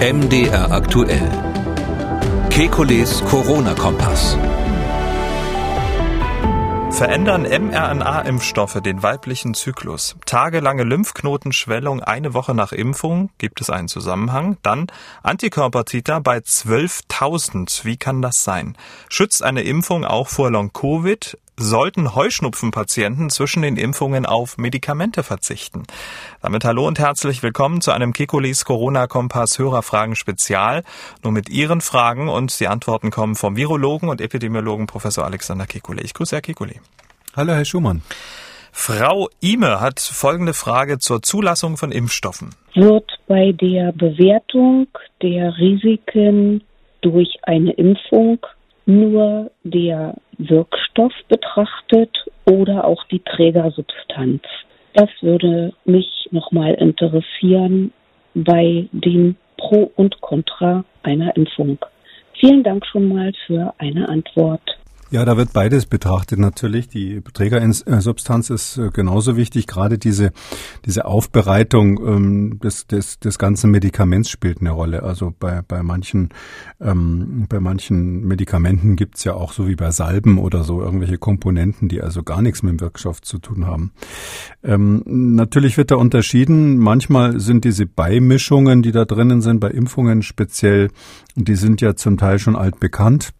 MDR aktuell. Kekules Corona-Kompass. Verändern mRNA-Impfstoffe den weiblichen Zyklus? Tagelange Lymphknotenschwellung eine Woche nach Impfung, gibt es einen Zusammenhang? Dann Antikörpertiter bei 12.000, wie kann das sein? Schützt eine Impfung auch vor Long-Covid? Sollten Heuschnupfenpatienten zwischen den Impfungen auf Medikamente verzichten. Damit hallo und herzlich willkommen zu einem Kekulis Corona-Kompass Hörerfragen Spezial. Nur mit Ihren Fragen und die Antworten kommen vom Virologen und Epidemiologen Professor Alexander Kekulé. Ich grüße Herr Kekulé. Hallo, Herr Schumann. Frau Ime hat folgende Frage zur Zulassung von Impfstoffen. Wird bei der Bewertung der Risiken durch eine Impfung nur der Wirkstoff betrachtet oder auch die Trägersubstanz. Das würde mich nochmal interessieren bei den Pro und Contra einer Impfung. Vielen Dank schon mal für eine Antwort. Ja, da wird beides betrachtet natürlich. Die Trägersubstanz ist äh, genauso wichtig. Gerade diese, diese Aufbereitung ähm, des, des, des ganzen Medikaments spielt eine Rolle. Also bei, bei manchen, ähm, bei manchen Medikamenten gibt's ja auch so wie bei Salben oder so irgendwelche Komponenten, die also gar nichts mit dem Wirkstoff zu tun haben. Ähm, natürlich wird da unterschieden. Manchmal sind diese Beimischungen, die da drinnen sind, bei Impfungen speziell, die sind ja zum Teil schon altbekannt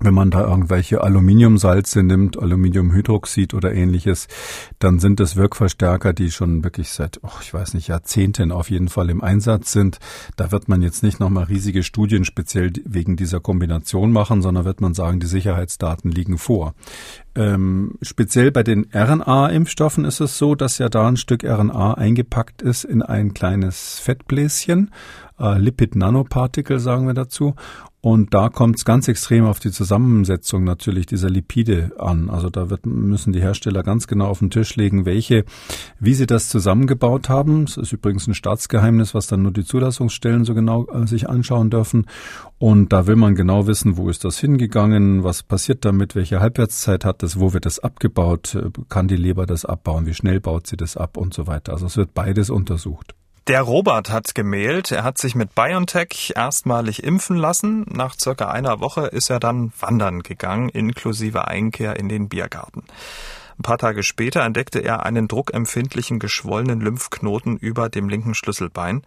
wenn man da irgendwelche Aluminiumsalze nimmt, Aluminiumhydroxid oder ähnliches, dann sind das Wirkverstärker, die schon wirklich seit, oh, ich weiß nicht, Jahrzehnten auf jeden Fall im Einsatz sind. Da wird man jetzt nicht nochmal riesige Studien speziell wegen dieser Kombination machen, sondern wird man sagen, die Sicherheitsdaten liegen vor. Ähm, speziell bei den RNA-Impfstoffen ist es so, dass ja da ein Stück RNA eingepackt ist in ein kleines Fettbläschen, äh, Lipid-Nanopartikel sagen wir dazu. Und da kommt es ganz extrem auf die Zusammensetzung natürlich dieser Lipide an. Also da wird, müssen die Hersteller ganz genau auf den Tisch legen, welche, wie sie das zusammengebaut haben. Das ist übrigens ein Staatsgeheimnis, was dann nur die Zulassungsstellen so genau äh, sich anschauen dürfen. Und da will man genau wissen, wo ist das hingegangen, was passiert damit, welche Halbwertszeit hat das, wo wird das abgebaut, kann die Leber das abbauen, wie schnell baut sie das ab und so weiter. Also es wird beides untersucht. Der Robert hat gemailt, er hat sich mit BioNTech erstmalig impfen lassen. Nach circa einer Woche ist er dann wandern gegangen, inklusive Einkehr in den Biergarten. Ein paar Tage später entdeckte er einen druckempfindlichen geschwollenen Lymphknoten über dem linken Schlüsselbein.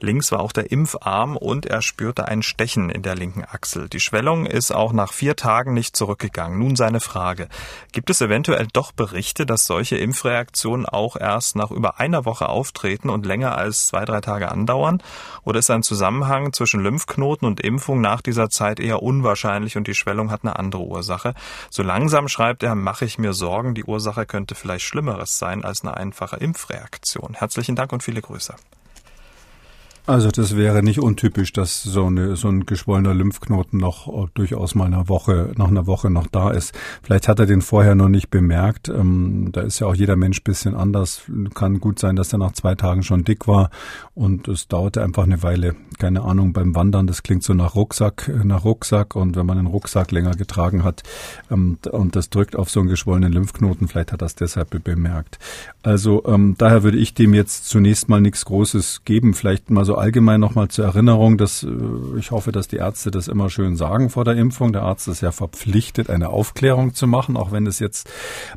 Links war auch der Impfarm und er spürte ein Stechen in der linken Achsel. Die Schwellung ist auch nach vier Tagen nicht zurückgegangen. Nun seine Frage. Gibt es eventuell doch Berichte, dass solche Impfreaktionen auch erst nach über einer Woche auftreten und länger als zwei, drei Tage andauern? Oder ist ein Zusammenhang zwischen Lymphknoten und Impfung nach dieser Zeit eher unwahrscheinlich und die Schwellung hat eine andere Ursache? So langsam schreibt er, mache ich mir Sorgen, die Ursache könnte vielleicht Schlimmeres sein als eine einfache Impfreaktion. Herzlichen Dank und viele Grüße. Also das wäre nicht untypisch, dass so, eine, so ein geschwollener Lymphknoten noch äh, durchaus mal eine Woche, nach einer Woche noch da ist. Vielleicht hat er den vorher noch nicht bemerkt. Ähm, da ist ja auch jeder Mensch bisschen anders. Kann gut sein, dass er nach zwei Tagen schon dick war und es dauerte einfach eine Weile. Keine Ahnung, beim Wandern, das klingt so nach Rucksack, nach Rucksack und wenn man den Rucksack länger getragen hat ähm, und das drückt auf so einen geschwollenen Lymphknoten, vielleicht hat er das deshalb bemerkt. Also ähm, daher würde ich dem jetzt zunächst mal nichts Großes geben. Vielleicht mal so so allgemein nochmal zur Erinnerung, dass äh, ich hoffe, dass die Ärzte das immer schön sagen vor der Impfung. Der Arzt ist ja verpflichtet, eine Aufklärung zu machen, auch wenn es jetzt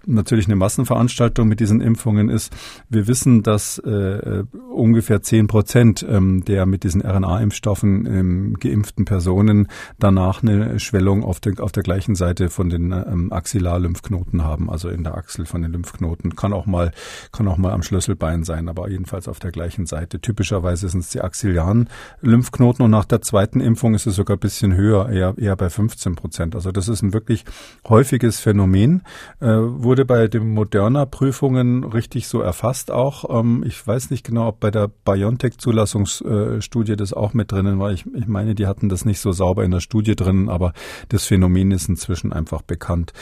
natürlich eine Massenveranstaltung mit diesen Impfungen ist. Wir wissen, dass äh, ungefähr zehn Prozent ähm, der mit diesen RNA-Impfstoffen ähm, geimpften Personen danach eine Schwellung auf, der auf der gleichen Seite von den ähm, Axillarlymphknoten haben, also in der Achsel von den Lymphknoten. Kann auch mal, kann auch mal am Schlüsselbein sein, aber jedenfalls auf der gleichen Seite. Typischerweise sind es die axialen Lymphknoten und nach der zweiten Impfung ist es sogar ein bisschen höher, eher, eher bei 15 Prozent. Also das ist ein wirklich häufiges Phänomen, äh, wurde bei den Moderna-Prüfungen richtig so erfasst auch. Ähm, ich weiß nicht genau, ob bei der BioNTech-Zulassungsstudie das auch mit drinnen war. Ich, ich meine, die hatten das nicht so sauber in der Studie drin, aber das Phänomen ist inzwischen einfach bekannt.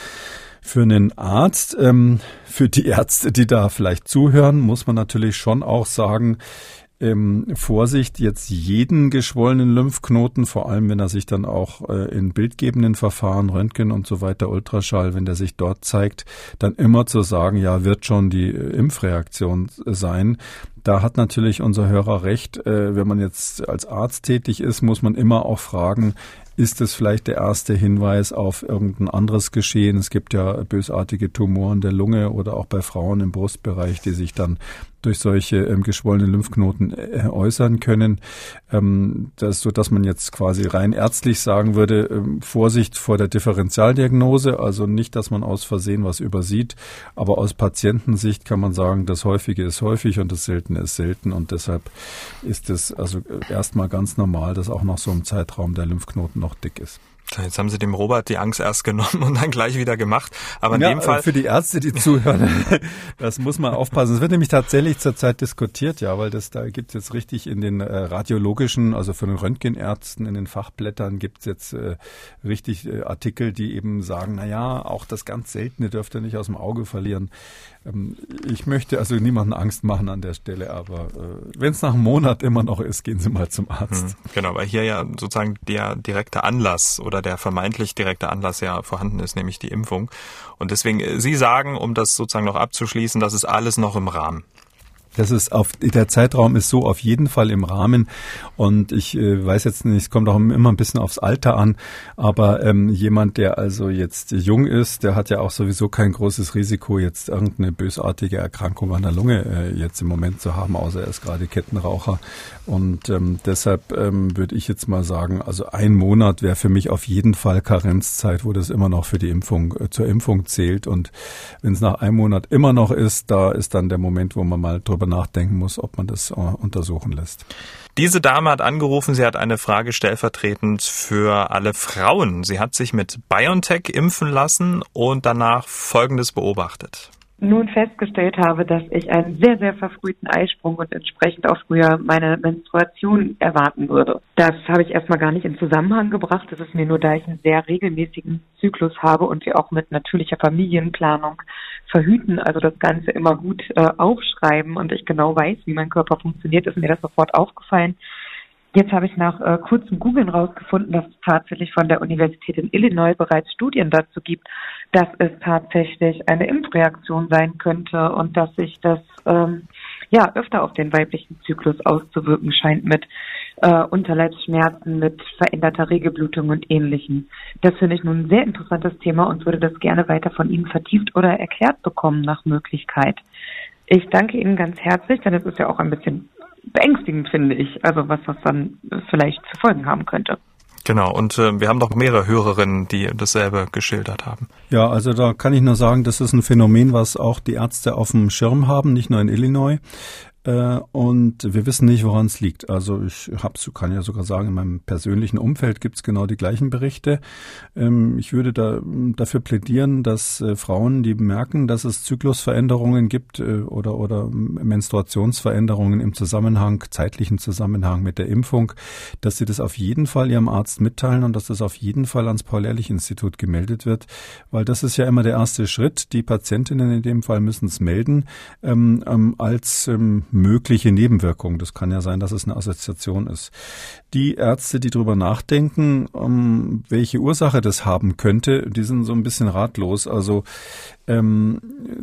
Für einen Arzt, ähm, für die Ärzte, die da vielleicht zuhören, muss man natürlich schon auch sagen, ähm, Vorsicht, jetzt jeden geschwollenen Lymphknoten, vor allem wenn er sich dann auch äh, in bildgebenden Verfahren, Röntgen und so weiter, Ultraschall, wenn der sich dort zeigt, dann immer zu sagen, ja, wird schon die äh, Impfreaktion sein Da hat natürlich unser Hörer recht. Äh, wenn man jetzt als Arzt tätig ist, muss man immer auch fragen, ist es vielleicht der erste Hinweis auf irgendein anderes Geschehen. Es gibt ja bösartige Tumoren der Lunge oder auch bei Frauen im Brustbereich, die sich dann durch solche ähm, geschwollenen Lymphknoten äh, äußern können, ähm, das, so dass man jetzt quasi rein ärztlich sagen würde, ähm, Vorsicht vor der Differentialdiagnose, also nicht, dass man aus Versehen was übersieht, aber aus Patientensicht kann man sagen, das Häufige ist häufig und das Seltene ist selten. Und deshalb ist es also äh, erstmal ganz normal, dass auch nach so einem Zeitraum der Lymphknoten noch dick ist. Jetzt haben Sie dem Robert die Angst erst genommen und dann gleich wieder gemacht. Aber in ja, dem Fall. Für die Ärzte, die zuhören, das muss man aufpassen. Es wird nämlich tatsächlich zurzeit diskutiert, ja, weil das da gibt es jetzt richtig in den äh, radiologischen, also von den Röntgenärzten in den Fachblättern gibt es jetzt äh, richtig äh, Artikel, die eben sagen, na ja, auch das ganz Seltene dürft ihr nicht aus dem Auge verlieren. Ähm, ich möchte also niemanden Angst machen an der Stelle, aber äh, wenn es nach einem Monat immer noch ist, gehen Sie mal zum Arzt. Hm, genau, weil hier ja sozusagen der direkte Anlass oder der vermeintlich direkte Anlass ja vorhanden ist, nämlich die Impfung. Und deswegen, äh, Sie sagen, um das sozusagen noch abzuschließen, das ist alles noch im Rahmen. Das ist auf der Zeitraum ist so auf jeden Fall im Rahmen. Und ich äh, weiß jetzt nicht, es kommt auch immer ein bisschen aufs Alter an, aber ähm, jemand, der also jetzt jung ist, der hat ja auch sowieso kein großes Risiko, jetzt irgendeine bösartige Erkrankung an der Lunge äh, jetzt im Moment zu haben, außer er ist gerade Kettenraucher. Und ähm, deshalb ähm, würde ich jetzt mal sagen, also ein Monat wäre für mich auf jeden Fall Karenzzeit, wo das immer noch für die Impfung äh, zur Impfung zählt. Und wenn es nach einem Monat immer noch ist, da ist dann der Moment, wo man mal drüber darüber nachdenken muss, ob man das äh, untersuchen lässt. Diese Dame hat angerufen, sie hat eine Frage stellvertretend für alle Frauen. Sie hat sich mit BioNTech impfen lassen und danach Folgendes beobachtet nun festgestellt habe, dass ich einen sehr, sehr verfrühten Eisprung und entsprechend auch früher meine Menstruation erwarten würde. Das habe ich erstmal gar nicht in Zusammenhang gebracht. Das ist mir nur, da ich einen sehr regelmäßigen Zyklus habe und wir auch mit natürlicher Familienplanung verhüten, also das Ganze immer gut äh, aufschreiben und ich genau weiß, wie mein Körper funktioniert, ist mir das sofort aufgefallen. Jetzt habe ich nach äh, kurzem Googlen rausgefunden, dass es tatsächlich von der Universität in Illinois bereits Studien dazu gibt, dass es tatsächlich eine Impfreaktion sein könnte und dass sich das ähm, ja öfter auf den weiblichen Zyklus auszuwirken scheint mit äh, Unterleibsschmerzen, mit veränderter Regelblutung und ähnlichem. Das finde ich nun ein sehr interessantes Thema und würde das gerne weiter von Ihnen vertieft oder erklärt bekommen nach Möglichkeit. Ich danke Ihnen ganz herzlich, denn es ist ja auch ein bisschen beängstigend, finde ich. Also was das dann vielleicht zu Folgen haben könnte. Genau, und äh, wir haben doch mehrere Hörerinnen, die dasselbe geschildert haben. Ja, also da kann ich nur sagen, das ist ein Phänomen, was auch die Ärzte auf dem Schirm haben, nicht nur in Illinois. Äh, und wir wissen nicht, woran es liegt. Also ich hab's, kann ja sogar sagen, in meinem persönlichen Umfeld gibt's genau die gleichen Berichte. Ähm, ich würde da dafür plädieren, dass äh, Frauen, die merken, dass es Zyklusveränderungen gibt äh, oder, oder Menstruationsveränderungen im Zusammenhang, zeitlichen Zusammenhang mit der Impfung, dass sie das auf jeden Fall ihrem Arzt mitteilen und dass das auf jeden Fall ans Paul-Ehrlich-Institut gemeldet wird, weil das ist ja immer der erste Schritt. Die Patientinnen in dem Fall müssen es melden ähm, ähm, als ähm, mögliche Nebenwirkungen. Das kann ja sein, dass es eine Assoziation ist. Die Ärzte, die darüber nachdenken, um, ähm, welche Ursache das haben könnte, die sind so ein bisschen ratlos. Also ähm,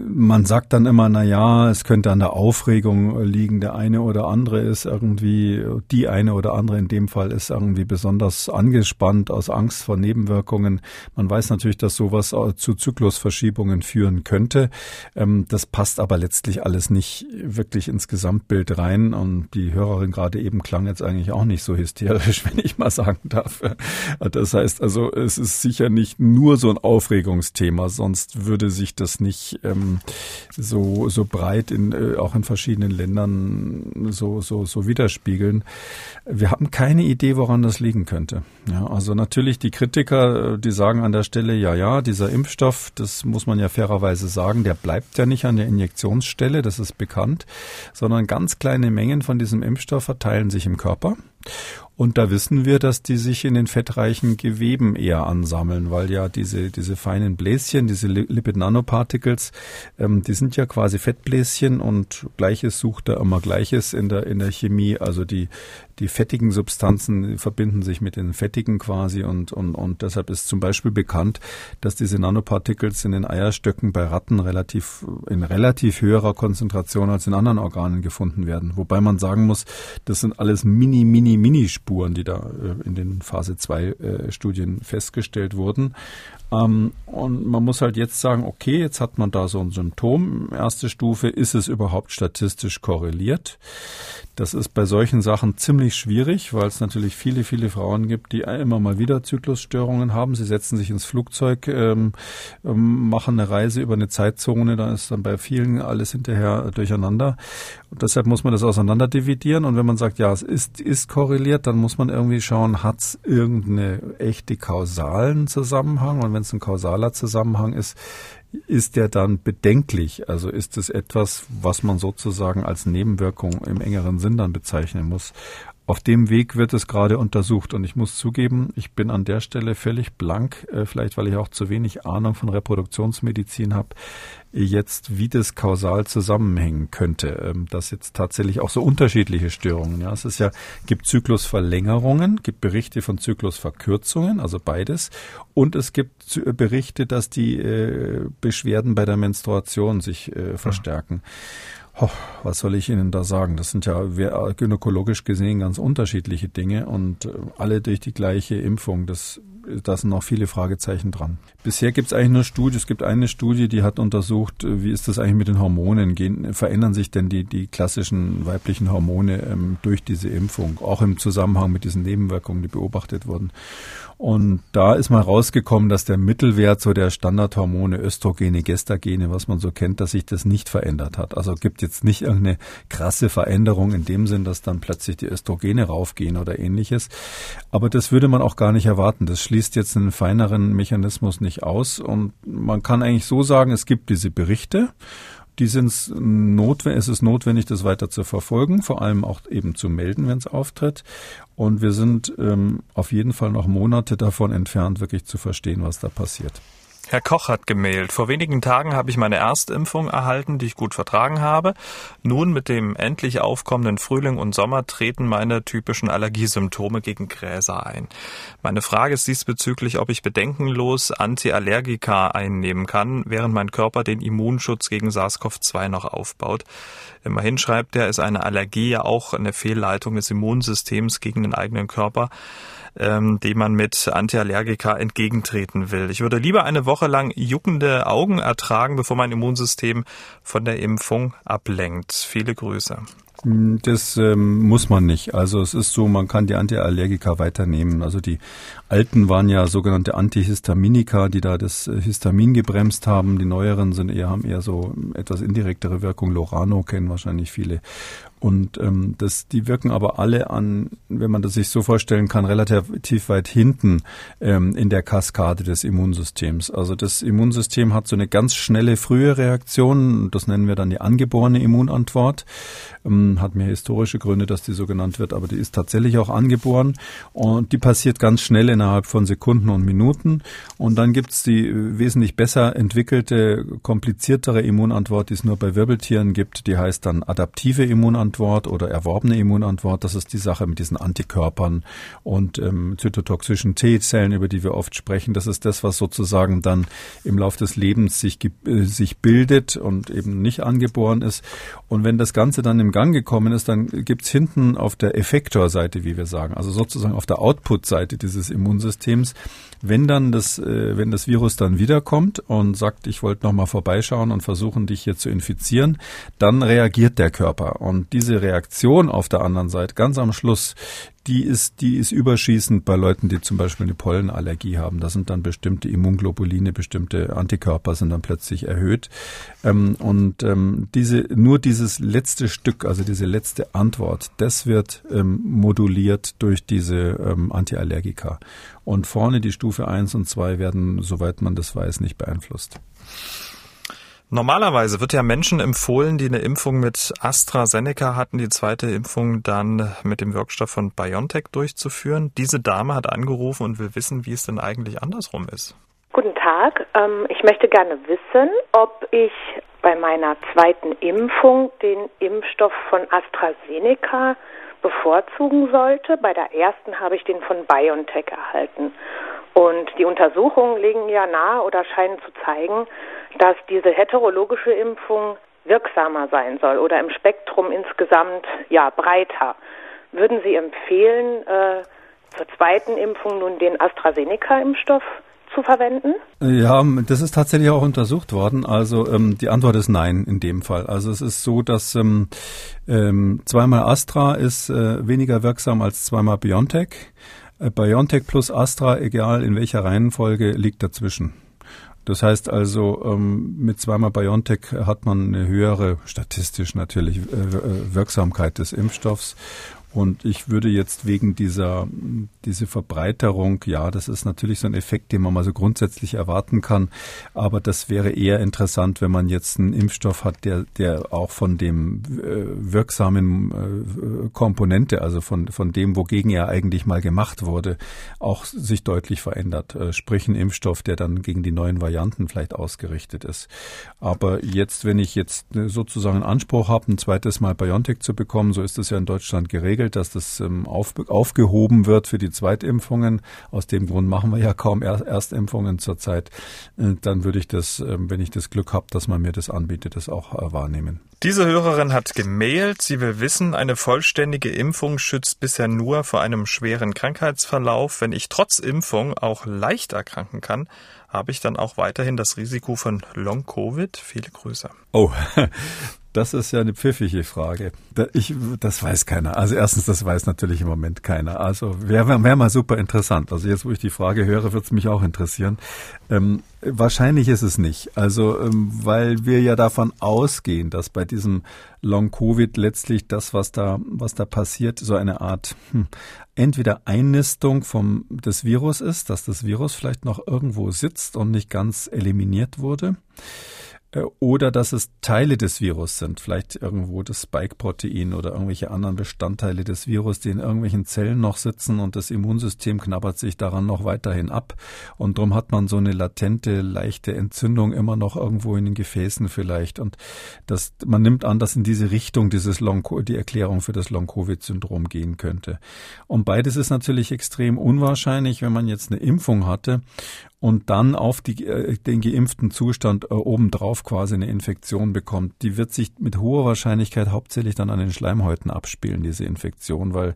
man sagt dann immer, na ja, es könnte an der Aufregung liegen. Der eine oder andere ist irgendwie, die eine oder andere in dem Fall ist irgendwie besonders angespannt aus Angst vor Nebenwirkungen. Man weiß natürlich, dass sowas zu Zyklusverschiebungen führen könnte. Ähm, das passt aber letztlich alles nicht wirklich ins Gesamtbild rein. Und die Hörerin gerade eben klang jetzt eigentlich auch nicht so hysterisch, wenn ich mal sagen darf. Das heißt also, es ist sicher nicht nur so ein Aufregungsthema, sonst würde sich sich das nicht ähm, so, so breit in, äh, auch in verschiedenen Ländern so, so, so widerspiegeln. Wir haben keine Idee, woran das liegen könnte. Ja, also natürlich die Kritiker, äh, die sagen an der Stelle, ja, ja, dieser Impfstoff, das muss man ja fairerweise sagen, der bleibt ja nicht an der Injektionsstelle, das ist bekannt, sondern ganz kleine Mengen von diesem Impfstoff verteilen sich im Körper. Und da wissen wir, dass die sich in den fettreichen Geweben eher ansammeln, weil ja diese, diese feinen Bläschen, diese Lipid Nanoparticles, ähm, die sind ja quasi Fettbläschen und Gleiches sucht da immer Gleiches in der, in der Chemie. Also die, die fettigen Substanzen verbinden sich mit den fettigen quasi und, und, und deshalb ist zum Beispiel bekannt, dass diese Nanoparticles in den Eierstöcken bei Ratten relativ, in relativ höherer Konzentration als in anderen Organen gefunden werden. Wobei man sagen muss, das sind alles mini, mini, mini Spuren, die da äh, in den Phase 2 äh, Studien festgestellt wurden. Ähm, und man muss halt jetzt sagen, okay, jetzt hat man da so ein Symptom. Erste Stufe, ist es überhaupt statistisch korreliert? Das ist bei solchen Sachen ziemlich schwierig, weil es natürlich viele, viele Frauen gibt, die immer mal wieder Zyklusstörungen haben. Sie setzen sich ins Flugzeug, ähm, ähm machen eine Reise über eine Zeitzone, da ist dann bei vielen alles hinterher durcheinander. Und deshalb muss man das auseinander dividieren. Und wenn man sagt, ja, es ist, ist korreliert, dann muss man irgendwie schauen, hat es irgendeine echte kausalen Zusammenhang? Und wenn es ein kausaler Zusammenhang ist, ist der dann bedenklich? Also ist es etwas, was man sozusagen als Nebenwirkung im engeren Sinn dann bezeichnen muss? Auf dem Weg wird es gerade untersucht und ich muss zugeben, ich bin an der Stelle völlig blank, äh, vielleicht weil ich auch zu wenig Ahnung von Reproduktionsmedizin habe, jetzt wie das kausal zusammenhängen könnte, ähm, dass jetzt tatsächlich auch so unterschiedliche Störungen. Ja, es ist ja gibt Zyklusverlängerungen, gibt Berichte von Zyklusverkürzungen, also beides, und es gibt Berichte, dass die äh, Beschwerden bei der Menstruation sich äh, verstärken. Ja. Oh, was soll ich Ihnen da sagen? Das sind ja gynäkologisch gesehen ganz unterschiedliche Dinge und äh, alle durch die gleiche Impfung. Das da sind noch viele Fragezeichen dran. Bisher gibt es eigentlich nur Studien. Es gibt eine Studie, die hat untersucht, äh, wie ist das eigentlich mit den Hormonen? Gehen, verändern sich denn die, die klassischen weiblichen Hormone ähm, durch diese Impfung, auch im Zusammenhang mit diesen Nebenwirkungen, die beobachtet wurden? Und da ist mal rausgekommen, dass der Mittelwert so der Standardhormone, Östrogene, Gestagene, was man so kennt, dass sich das nicht verändert hat. Also gibt jetzt nicht irgendeine krasse Veränderung in dem Sinn, dass dann plötzlich die Östrogene raufgehen oder ähnliches. Aber das würde man auch gar nicht erwarten. Das schließt jetzt einen feineren Mechanismus nicht aus. Und man kann eigentlich so sagen, es gibt diese Berichte die sind notwendig, es ist notwendig, das weiter zu verfolgen, vor allem auch eben zu melden, wenn es auftritt. Und wir sind ähm, auf jeden Fall noch Monate davon entfernt, wirklich zu verstehen, was da passiert. Herr Koch hat gemailt. Vor wenigen Tagen habe ich meine Erstimpfung erhalten, die ich gut vertragen habe. Nun mit dem endlich aufkommenden Frühling und Sommer treten meine typischen Allergiesymptome gegen Gräser ein. Meine Frage ist diesbezüglich, ob ich bedenkenlos Antiallergika einnehmen kann, während mein Körper den Immunschutz gegen SARS-CoV-2 noch aufbaut. Immerhin schreibt er, ist eine Allergie ja auch eine Fehlleitung des Immunsystems gegen den eigenen Körper ähm, dem man mit Antiallergika entgegentreten will. Ich würde lieber eine Woche lang juckende Augen ertragen, bevor mein Immunsystem von der Impfung ablenkt. Viele Grüße. Das ähm, muss man nicht. Also es ist so, man kann die Antiallergika weiternehmen. Also die alten waren ja sogenannte Antihistaminika, die da das äh, Histamin gebremst haben. Die neueren sind eher, haben eher so etwas indirektere Wirkung. Lorano kennen wahrscheinlich viele. Und ähm, das, die wirken aber alle an, wenn man das sich so vorstellen kann, relativ weit hinten ähm, in der Kaskade des Immunsystems. Also das Immunsystem hat so eine ganz schnelle frühe Reaktion, das nennen wir dann die angeborene Immunantwort. Ähm, hat mehr historische Gründe, dass die so genannt wird, aber die ist tatsächlich auch angeboren und die passiert ganz schnell innerhalb von Sekunden und Minuten. Und dann gibt's die wesentlich besser entwickelte, kompliziertere Immunantwort, die es nur bei Wirbeltieren gibt. Die heißt dann adaptive Immunantwort. Immunantwort oder erworbene Immunantwort. Das ist die Sache mit diesen Antikörpern und ähm, zytotoxischen T-Zellen, über die wir oft sprechen. Das ist das, was sozusagen dann im Laufe des Lebens sich, äh, sich bildet und eben nicht angeboren ist. Und wenn das Ganze dann im Gang gekommen ist, dann gibt's hinten auf der Effektorseite, wie wir sagen, also sozusagen auf der Output-Seite dieses Immunsystems, wenn dann das, äh, wenn das Virus dann wiederkommt und sagt, ich wollte nochmal vorbeischauen und versuchen, dich hier zu infizieren, dann reagiert der Körper. Und diese Reaktion auf der anderen Seite, ganz am Schluss, die ist, die ist überschießend bei Leuten, die zum Beispiel eine Pollenallergie haben. Da sind dann bestimmte Immunglobuline, bestimmte Antikörper sind dann plötzlich erhöht. Ähm, und ähm, diese, nur dieses letzte Stück, also diese letzte Antwort, das wird ähm, moduliert durch diese ähm, Antiallergika. Und vorne die Stufe 1 und 2 werden, soweit man das weiß, nicht beeinflusst. Normalerweise wird ja Menschen empfohlen, die eine Impfung mit AstraZeneca hatten, die zweite Impfung dann mit dem Wirkstoff von BioNTech durchzuführen. Diese Dame hat angerufen und will wissen, wie es denn eigentlich andersrum ist. Guten Tag. Ähm, ich möchte gerne wissen, ob ich bei meiner zweiten Impfung den Impfstoff von AstraZeneca bevorzugen sollte. Bei der ersten habe ich den von BioNTech erhalten. Und die Untersuchungen legen ja nahe oder scheinen zu zeigen, dass diese heterologische Impfung wirksamer sein soll oder im Spektrum insgesamt ja breiter. Würden Sie empfehlen, äh, zur zweiten Impfung nun den AstraZeneca-Impfstoff zu verwenden? Ja, das ist tatsächlich auch untersucht worden. Also ähm, die Antwort ist nein in dem Fall. Also es ist so, dass ähm, ähm, zweimal Astra ist äh, weniger wirksam als zweimal BioNTech. Äh, BioNTech plus Astra, egal in welcher Reihenfolge, liegt dazwischen. Das heißt also, ähm, mit zweimal BioNTech hat man eine höhere, statistisch natürlich, äh, äh, Wirksamkeit des Impfstoffs und ich würde jetzt wegen dieser diese Verbreiterung, ja, das ist natürlich so ein Effekt, den man mal so grundsätzlich erwarten kann, aber das wäre eher interessant, wenn man jetzt einen Impfstoff hat, der der auch von dem äh, wirksamen äh, Komponente, also von von dem, wogegen er eigentlich mal gemacht wurde, auch sich deutlich verändert. Äh, sprich ein Impfstoff, der dann gegen die neuen Varianten vielleicht ausgerichtet ist. Aber jetzt, wenn ich jetzt sozusagen einen Anspruch habe, ein zweites Mal BioNTech zu bekommen, so ist es ja in Deutschland geregelt geregelt, dass das ähm, auf, aufgehoben wird für die Zweitimpfungen. Aus dem Grund machen wir ja kaum Erstimpfungen zurzeit. Äh, dann würde ich das, äh, wenn ich das Glück habe, dass man mir das anbietet, das auch äh, wahrnehmen. Diese Hörerin hat gemailt, sie will wissen, eine vollständige Impfung schützt bisher nur vor einem schweren Krankheitsverlauf. Wenn ich trotz Impfung auch leicht erkranken kann, habe ich dann auch weiterhin das Risiko von Long-Covid? Viele Grüße. Oh, Das ist ja eine pfiffige Frage. Ich, das weiß keiner. Also erstens, das weiß natürlich im Moment keiner. Also wäre wär mal super interessant. Also jetzt, wo ich die Frage höre, wird es mich auch interessieren. Ähm, wahrscheinlich ist es nicht. Also ähm, weil wir ja davon ausgehen, dass bei diesem Long Covid letztlich das, was da, was da passiert, so eine Art hm, entweder Einnistung vom des Virus ist, dass das Virus vielleicht noch irgendwo sitzt und nicht ganz eliminiert wurde oder dass es Teile des Virus sind, vielleicht irgendwo das Spike-Protein oder irgendwelche anderen Bestandteile des Virus, die in irgendwelchen Zellen noch sitzen und das Immunsystem knabbert sich daran noch weiterhin ab. Und darum hat man so eine latente, leichte Entzündung immer noch irgendwo in den Gefäßen vielleicht. Und das, man nimmt an, dass in diese Richtung dieses Long, die Erklärung für das Long-Covid-Syndrom gehen könnte. Und beides ist natürlich extrem unwahrscheinlich, wenn man jetzt eine Impfung hatte und dann auf die, äh, den geimpften Zustand äh, obendrauf quasi eine Infektion bekommt, die wird sich mit hoher Wahrscheinlichkeit hauptsächlich dann an den Schleimhäuten abspielen, diese Infektion, weil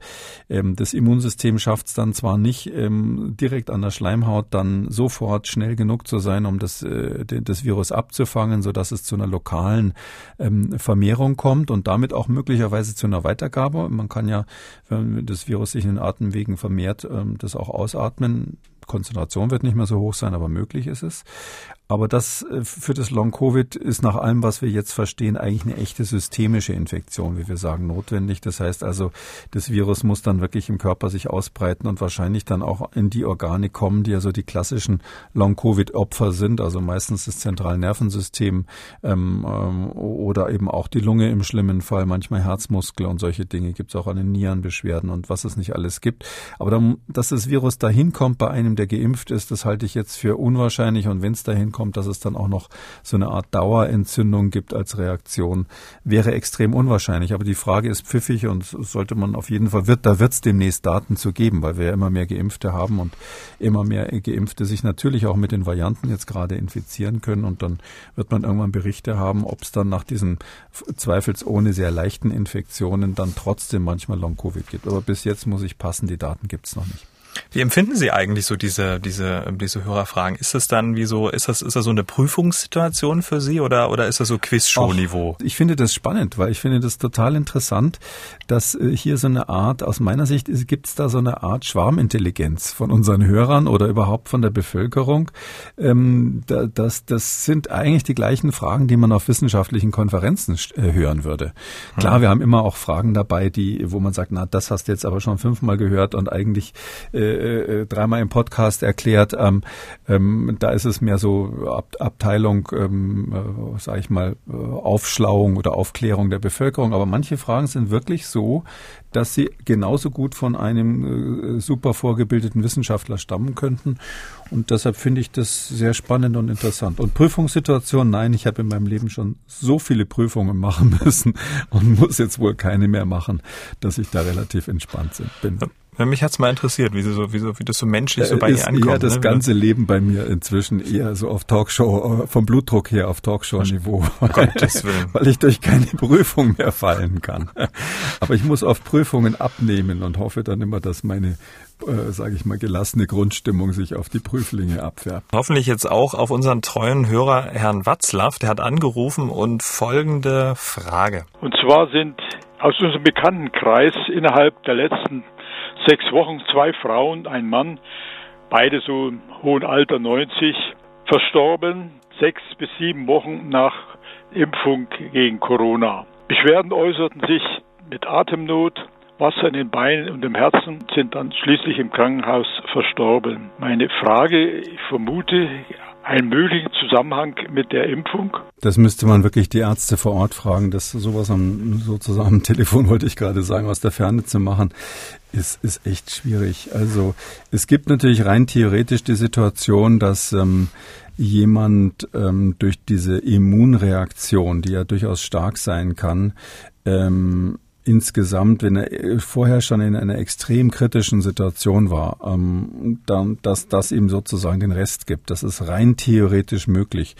ähm, das Immunsystem schafft es dann zwar nicht ähm, direkt an der Schleimhaut dann sofort schnell genug zu sein, um das, äh, das Virus abzufangen, so dass es zu einer lokalen ähm, Vermehrung kommt und damit auch möglicherweise zu einer Weitergabe. Man kann ja, wenn das Virus sich in den Atemwegen vermehrt, ähm, das auch ausatmen. Konzentration wird nicht mehr so hoch sein, aber möglich ist es. Aber das äh, für das Long-Covid ist nach allem, was wir jetzt verstehen, eigentlich eine echte systemische Infektion, wie wir sagen, notwendig. Das heißt also, das Virus muss dann wirklich im Körper sich ausbreiten und wahrscheinlich dann auch in die Organe kommen, die ja so die klassischen Long-Covid-Opfer sind, also meistens das Zentralnervensystem ähm, ähm, oder eben auch die Lunge im schlimmen Fall, manchmal Herzmuskel und solche Dinge gibt es auch an den Nierenbeschwerden und was es nicht alles gibt. Aber dann, dass das Virus dahin kommt bei einem, der geimpft ist, das halte ich jetzt für unwahrscheinlich und wenn es dahin kommt, dass es dann auch noch so eine Art Dauerentzündung gibt als Reaktion, wäre extrem unwahrscheinlich. Aber die Frage ist pfiffig und sollte man auf jeden Fall, wird, da wird es demnächst Daten zu geben, weil wir ja immer mehr Geimpfte haben und immer mehr Geimpfte sich natürlich auch mit den Varianten jetzt gerade infizieren können und dann wird man irgendwann Berichte haben, ob es dann nach diesen zweifelsohne sehr leichten Infektionen dann trotzdem manchmal Long-Covid gibt. Aber bis jetzt muss ich passen, die Daten gibt es noch nicht. Wie empfinden Sie eigentlich so diese, diese, diese Hörerfragen? Ist das dann wie so, ist das, ist das so eine Prüfungssituation für Sie oder, oder ist das so Quizshow-Niveau? Ich finde das spannend, weil ich finde das total interessant, dass äh, hier so eine Art, aus meiner Sicht gibt es da so eine Art Schwarmintelligenz von unseren Hörern oder überhaupt von der Bevölkerung. Ähm, das, das sind eigentlich die gleichen Fragen, die man auf wissenschaftlichen Konferenzen äh, hören würde. Klar, hm. wir haben immer auch Fragen dabei, die, wo man sagt, na, das hast du jetzt aber schon fünfmal gehört und eigentlich äh, äh, äh, dreimal im Podcast erklärt. Ähm, ähm, da ist es mehr so Ab Abteilung, ähm, äh, sage ich mal, äh, Aufschlauung oder Aufklärung der Bevölkerung. Aber manche Fragen sind wirklich so, dass sie genauso gut von einem äh, super vorgebildeten Wissenschaftler stammen könnten. Und deshalb finde ich das sehr spannend und interessant. Und Prüfungssituation, nein, ich habe in meinem Leben schon so viele Prüfungen machen müssen und muss jetzt wohl keine mehr machen, dass ich da relativ entspannt bin. Ja, mich hat's mal interessiert, wie, so, wie, so, wie das so menschlich so bei ist ihr ankommt. Eher das ne? ganze Leben bei mir inzwischen eher so auf Talkshow, äh, vom Blutdruck her auf Talkshow-Niveau. Gottes Willen. Weil ich durch keine Prüfung mehr fallen kann. Aber ich muss auf Prüfungen abnehmen und hoffe dann immer, dass meine äh, sage ich mal, gelassene Grundstimmung sich auf die Prüflinge abfärbt. Hoffentlich jetzt auch auf unseren treuen Hörer Herrn Watzlaw, der hat angerufen und folgende Frage. Und zwar sind aus unserem Bekanntenkreis innerhalb der letzten sechs Wochen zwei Frauen, ein Mann, beide so im hohen Alter 90, verstorben, sechs bis sieben Wochen nach Impfung gegen Corona. Beschwerden äußerten sich mit Atemnot, Wasser in den Beinen und im Herzen, sind dann schließlich im Krankenhaus verstorben. Meine Frage, ich vermute, einen möglichen Zusammenhang mit der Impfung? Das müsste man wirklich die Ärzte vor Ort fragen. Das sowas am, sozusagen am Telefon wollte ich gerade sagen, aus der Ferne zu machen, ist, ist echt schwierig. Also es gibt natürlich rein theoretisch die Situation, dass ähm, jemand ähm, durch diese Immunreaktion, die ja durchaus stark sein kann, ähm, insgesamt, wenn er vorher schon in einer extrem kritischen Situation war, ähm, dann, dass das ihm sozusagen den Rest gibt. Das ist rein theoretisch möglich.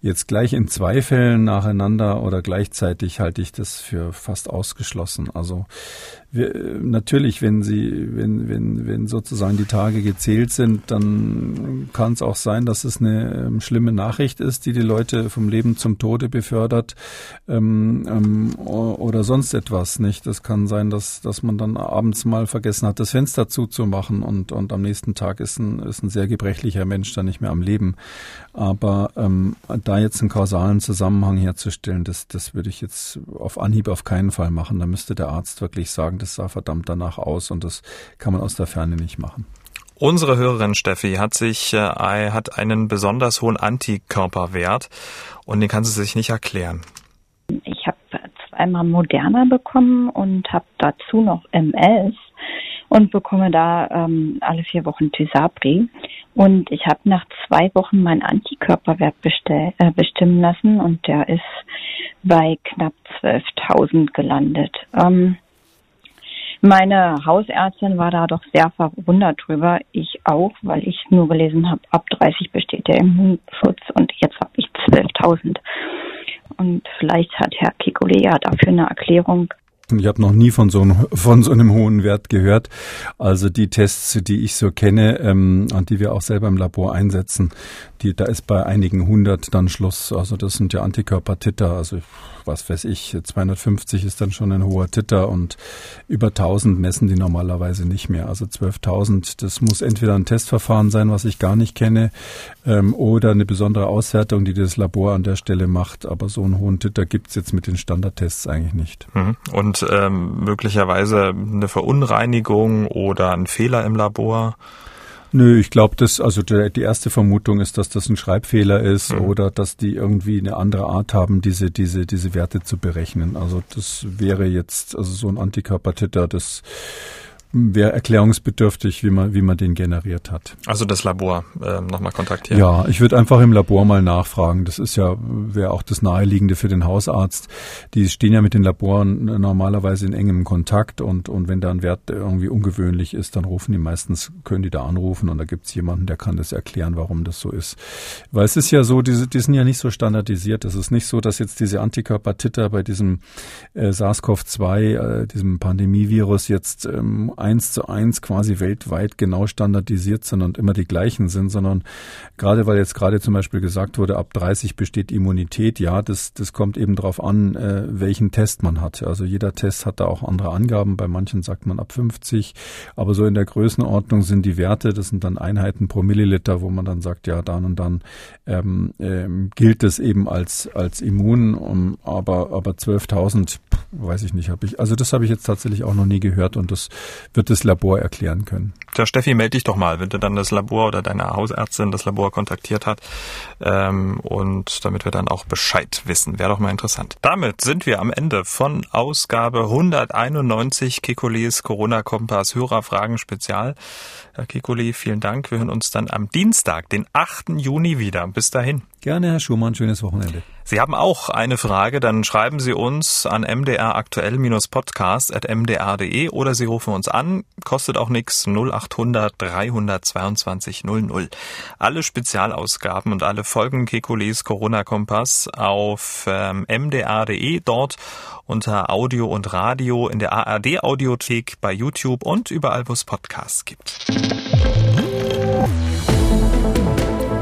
Jetzt gleich in zwei Fällen nacheinander oder gleichzeitig halte ich das für fast ausgeschlossen. Also wir, natürlich, wenn sie, wenn, wenn, wenn sozusagen die Tage gezählt sind, dann kann es auch sein, dass es eine ähm, schlimme Nachricht ist, die die Leute vom Leben zum Tode befördert ähm, ähm, oder sonst etwas. Nicht? Das kann sein, dass, dass man dann abends mal vergessen hat, das Fenster zuzumachen und, und am nächsten Tag ist ein, ist ein sehr gebrechlicher Mensch dann nicht mehr am Leben. Aber ähm, da jetzt einen kausalen Zusammenhang herzustellen, das, das würde ich jetzt auf Anhieb auf keinen Fall machen. Da müsste der Arzt wirklich sagen, das sah verdammt danach aus und das kann man aus der Ferne nicht machen. Unsere Hörerin Steffi hat sich äh, hat einen besonders hohen Antikörperwert und den kann sie sich nicht erklären. Ich habe zweimal Moderna bekommen und habe dazu noch MS und bekomme da ähm, alle vier Wochen Tysabri. Und ich habe nach zwei Wochen meinen Antikörperwert bestell, äh, bestimmen lassen und der ist bei knapp 12.000 gelandet. Ähm, meine Hausärztin war da doch sehr verwundert drüber. Ich auch, weil ich nur gelesen habe, ab 30 besteht der Immunschutz und jetzt habe ich 12.000. Und vielleicht hat Herr Kikole ja dafür eine Erklärung. Ich habe noch nie von so, einem, von so einem hohen Wert gehört. Also die Tests, die ich so kenne ähm, und die wir auch selber im Labor einsetzen, die, da ist bei einigen hundert dann Schluss. Also das sind ja Antikörpertitter. Also was weiß ich, 250 ist dann schon ein hoher Titter und über 1000 messen die normalerweise nicht mehr. Also 12.000, das muss entweder ein Testverfahren sein, was ich gar nicht kenne, ähm, oder eine besondere Auswertung, die das Labor an der Stelle macht. Aber so einen hohen Titter gibt's jetzt mit den Standardtests eigentlich nicht. Mhm. Und ähm, möglicherweise eine Verunreinigung oder ein Fehler im Labor? Nö, ich glaube, das, also der, die erste Vermutung ist, dass das ein Schreibfehler ist mhm. oder dass die irgendwie eine andere Art haben, diese, diese, diese Werte zu berechnen. Also das wäre jetzt, also so ein Antikörpertitter, das wäre erklärungsbedürftig, wie man, wie man den generiert hat. Also das Labor äh, nochmal kontaktieren. Ja, ich würde einfach im Labor mal nachfragen. Das ist ja, wäre auch das Naheliegende für den Hausarzt. Die stehen ja mit den Laboren normalerweise in engem Kontakt und, und wenn da ein Wert irgendwie ungewöhnlich ist, dann rufen die meistens, können die da anrufen und da gibt es jemanden, der kann das erklären, warum das so ist. Weil es ist ja so, diese, die sind ja nicht so standardisiert. Es ist nicht so, dass jetzt diese Antikörpertitter bei diesem äh, SARS-CoV-2, äh, diesem Pandemievirus jetzt ähm, eins zu eins quasi weltweit genau standardisiert sind und immer die gleichen sind, sondern gerade weil jetzt gerade zum Beispiel gesagt wurde, ab 30 besteht Immunität, ja, das, das kommt eben darauf an, äh, welchen Test man hat. Also jeder Test hat da auch andere Angaben. Bei manchen sagt man ab 50, aber so in der Größenordnung sind die Werte, das sind dann Einheiten pro Milliliter, wo man dann sagt, ja, dann und dann ähm, ähm, gilt es eben als, als immun, um, aber, aber 12.000, weiß ich nicht, habe ich, also das habe ich jetzt tatsächlich auch noch nie gehört und das wird das Labor erklären können. Tja, Steffi, melde dich doch mal, wenn du dann das Labor oder deine Hausärztin das Labor kontaktiert hat. Ähm, und damit wir dann auch Bescheid wissen. Wäre doch mal interessant. Damit sind wir am Ende von Ausgabe 191 Kekules Corona-Kompass Hörerfragen Spezial. Herr Kekule, vielen Dank. Wir hören uns dann am Dienstag, den 8. Juni wieder. Bis dahin. Gerne, Herr Schumann. Schönes Wochenende. Sie haben auch eine Frage, dann schreiben Sie uns an mdraktuell-podcast.mdr.de oder Sie rufen uns an, kostet auch nichts, 0800 322 00. Alle Spezialausgaben und alle Folgen Kekules Corona-Kompass auf ähm, mdr.de, dort unter Audio und Radio in der ARD-Audiothek, bei YouTube und überall, wo es Podcasts gibt.